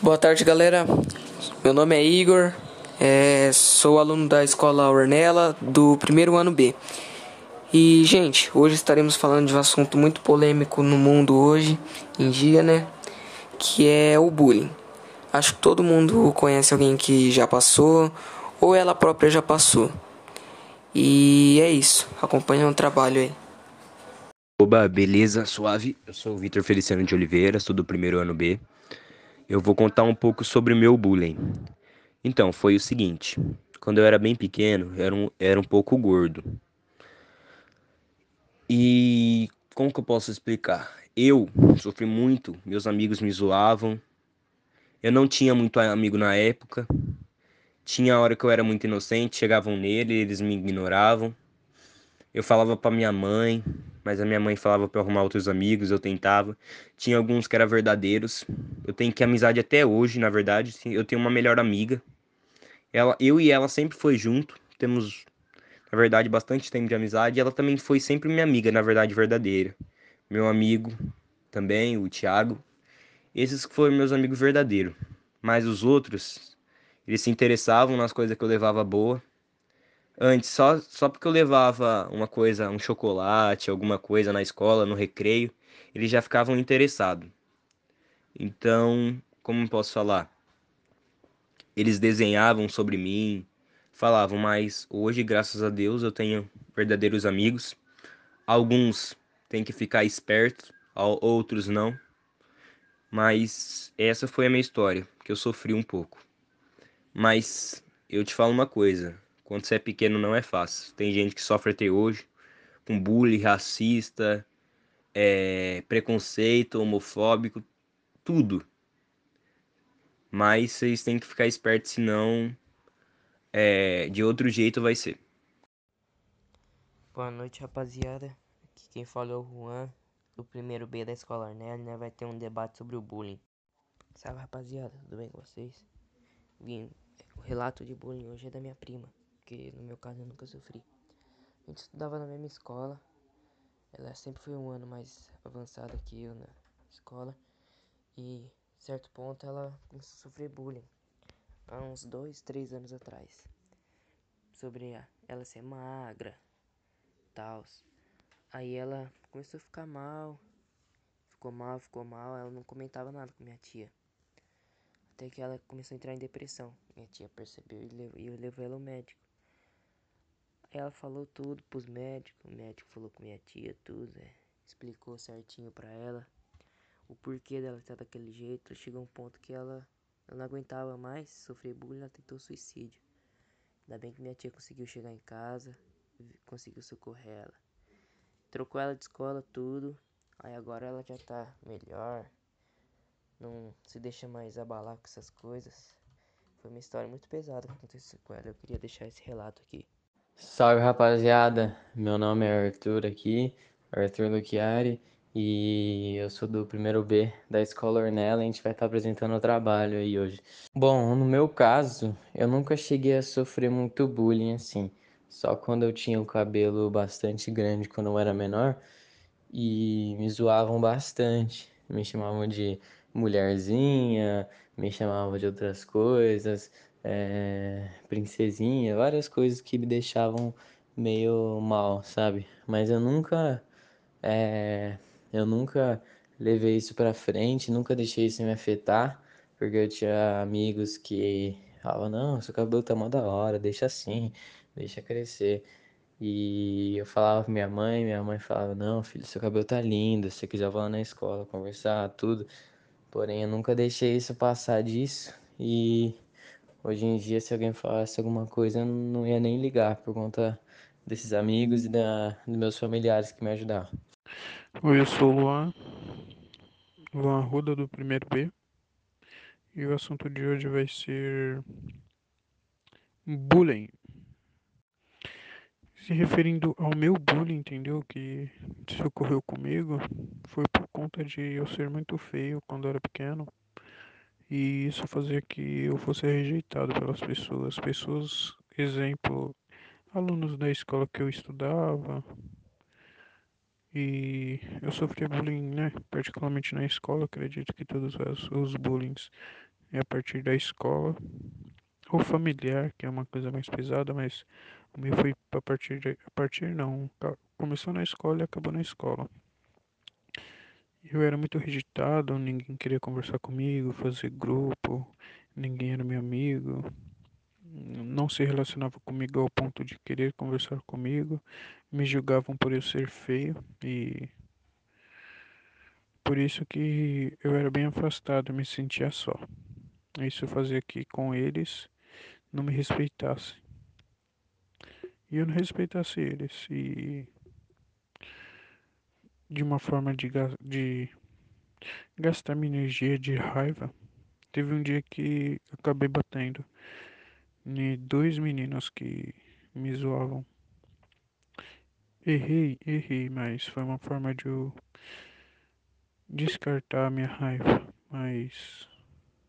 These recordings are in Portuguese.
Boa tarde, galera. Meu nome é Igor, é, sou aluno da escola Ornella do primeiro ano B. E, gente, hoje estaremos falando de um assunto muito polêmico no mundo hoje, em dia, né? Que é o bullying. Acho que todo mundo conhece alguém que já passou, ou ela própria já passou. E é isso. Acompanha o trabalho aí. Oba, beleza, suave? Eu sou o Vitor Feliciano de Oliveira, sou do primeiro ano B eu vou contar um pouco sobre o meu bullying. Então, foi o seguinte: quando eu era bem pequeno, eu era um, era um pouco gordo. E como que eu posso explicar? Eu sofri muito, meus amigos me zoavam. Eu não tinha muito amigo na época. Tinha hora que eu era muito inocente, chegavam nele, eles me ignoravam. Eu falava para minha mãe, mas a minha mãe falava para arrumar outros amigos, eu tentava. Tinha alguns que eram verdadeiros. Eu tenho que amizade até hoje, na verdade. Eu tenho uma melhor amiga. Ela, eu e ela sempre foi junto. Temos, na verdade, bastante tempo de amizade. Ela também foi sempre minha amiga, na verdade, verdadeira. Meu amigo também, o Thiago. Esses foram meus amigos verdadeiros. Mas os outros, eles se interessavam nas coisas que eu levava boa Antes, só, só porque eu levava uma coisa, um chocolate, alguma coisa na escola, no recreio, eles já ficavam interessados. Então, como posso falar? Eles desenhavam sobre mim, falavam, mas hoje, graças a Deus, eu tenho verdadeiros amigos. Alguns têm que ficar espertos, outros não. Mas essa foi a minha história, que eu sofri um pouco. Mas eu te falo uma coisa, quando você é pequeno não é fácil. Tem gente que sofre até hoje com bullying, racista, é, preconceito, homofóbico, tudo. Mas vocês têm que ficar espertos, senão é, de outro jeito vai ser. Boa noite, rapaziada. Aqui quem fala é o Juan, do primeiro B da escola Arnel, né? Vai ter um debate sobre o bullying. Salve, rapaziada, tudo bem com vocês? Vim, o relato de bullying hoje é da minha prima porque no meu caso eu nunca sofri. A gente estudava na mesma escola. Ela sempre foi um ano mais avançada que eu na escola. E certo ponto ela começou a sofrer bullying. Há uns dois, três anos atrás. Sobre ela ser magra, tal. Aí ela começou a ficar mal. Ficou mal, ficou mal. Ela não comentava nada com minha tia. Até que ela começou a entrar em depressão. Minha tia percebeu e levou, e levou ela ao médico. Ela falou tudo pros médicos, o médico falou com minha tia tudo, é, explicou certinho pra ela o porquê dela estar daquele jeito. Chegou um ponto que ela, ela não aguentava mais sofrer bullying, ela tentou suicídio. Ainda bem que minha tia conseguiu chegar em casa, conseguiu socorrer ela. Trocou ela de escola, tudo. Aí agora ela já tá melhor. Não se deixa mais abalar com essas coisas. Foi uma história muito pesada que aconteceu com ela. Eu queria deixar esse relato aqui. Salve rapaziada, meu nome é Arthur aqui, Arthur Luchiari, e eu sou do primeiro B da Escola Ornella, a gente vai estar apresentando o trabalho aí hoje. Bom, no meu caso, eu nunca cheguei a sofrer muito bullying assim, só quando eu tinha o cabelo bastante grande quando eu era menor, e me zoavam bastante, me chamavam de mulherzinha, me chamavam de outras coisas, é, princesinha, várias coisas que me deixavam meio mal, sabe? Mas eu nunca, é, eu nunca levei isso pra frente, nunca deixei isso me afetar, porque eu tinha amigos que falavam, não, seu cabelo tá mó da hora, deixa assim, deixa crescer. E eu falava com minha mãe, minha mãe falava, não, filho, seu cabelo tá lindo, se você quiser vou lá na escola conversar, tudo. Porém, eu nunca deixei isso passar disso e Hoje em dia, se alguém falasse alguma coisa, eu não ia nem ligar por conta desses amigos e da, dos meus familiares que me ajudaram. Oi, eu sou o Luan, Luan Ruda do primeiro B. E o assunto de hoje vai ser bullying. Se referindo ao meu bullying, entendeu? Que se ocorreu comigo, foi por conta de eu ser muito feio quando era pequeno e isso fazia que eu fosse rejeitado pelas pessoas. Pessoas, exemplo, alunos da escola que eu estudava. E eu sofri bullying, né? Particularmente na escola, acredito que todos os, bullying é a partir da escola ou familiar, que é uma coisa mais pesada, mas o meu foi a partir de, a partir não, começou na escola e acabou na escola. Eu era muito rejeitado, ninguém queria conversar comigo, fazer grupo, ninguém era meu amigo, não se relacionava comigo ao ponto de querer conversar comigo, me julgavam por eu ser feio e por isso que eu era bem afastado, me sentia só. Isso fazia que com eles não me respeitassem. E eu não respeitasse eles. E de uma forma de, de gastar minha energia de raiva, teve um dia que acabei batendo em dois meninos que me zoavam. Errei, errei, mas foi uma forma de eu descartar a minha raiva. Mas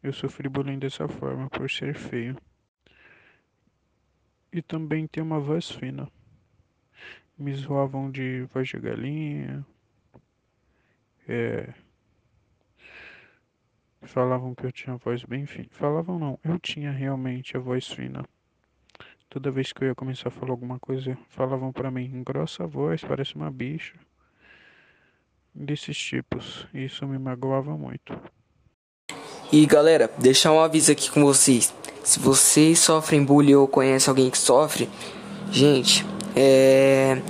eu sofri bullying dessa forma por ser feio. E também ter uma voz fina. Me zoavam de voz de galinha, é, falavam que eu tinha voz bem fina. Falavam não, eu tinha realmente a voz fina. Toda vez que eu ia começar a falar alguma coisa, falavam para mim, grossa voz, parece uma bicha. Desses tipos. Isso me magoava muito. E galera, deixar um aviso aqui com vocês. Se vocês sofrem bullying ou conhecem alguém que sofre, gente, é.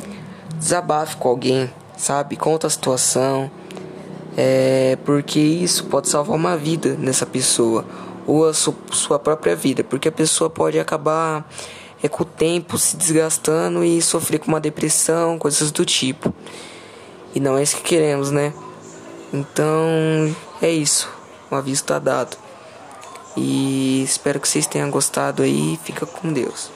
Desabafe com alguém, sabe? Conta a situação é, porque isso pode salvar uma vida nessa pessoa ou a su sua própria vida, porque a pessoa pode acabar é, com o tempo se desgastando e sofrer com uma depressão, coisas do tipo. E não é isso que queremos, né? Então é isso, o aviso está dado. E espero que vocês tenham gostado aí. Fica com Deus.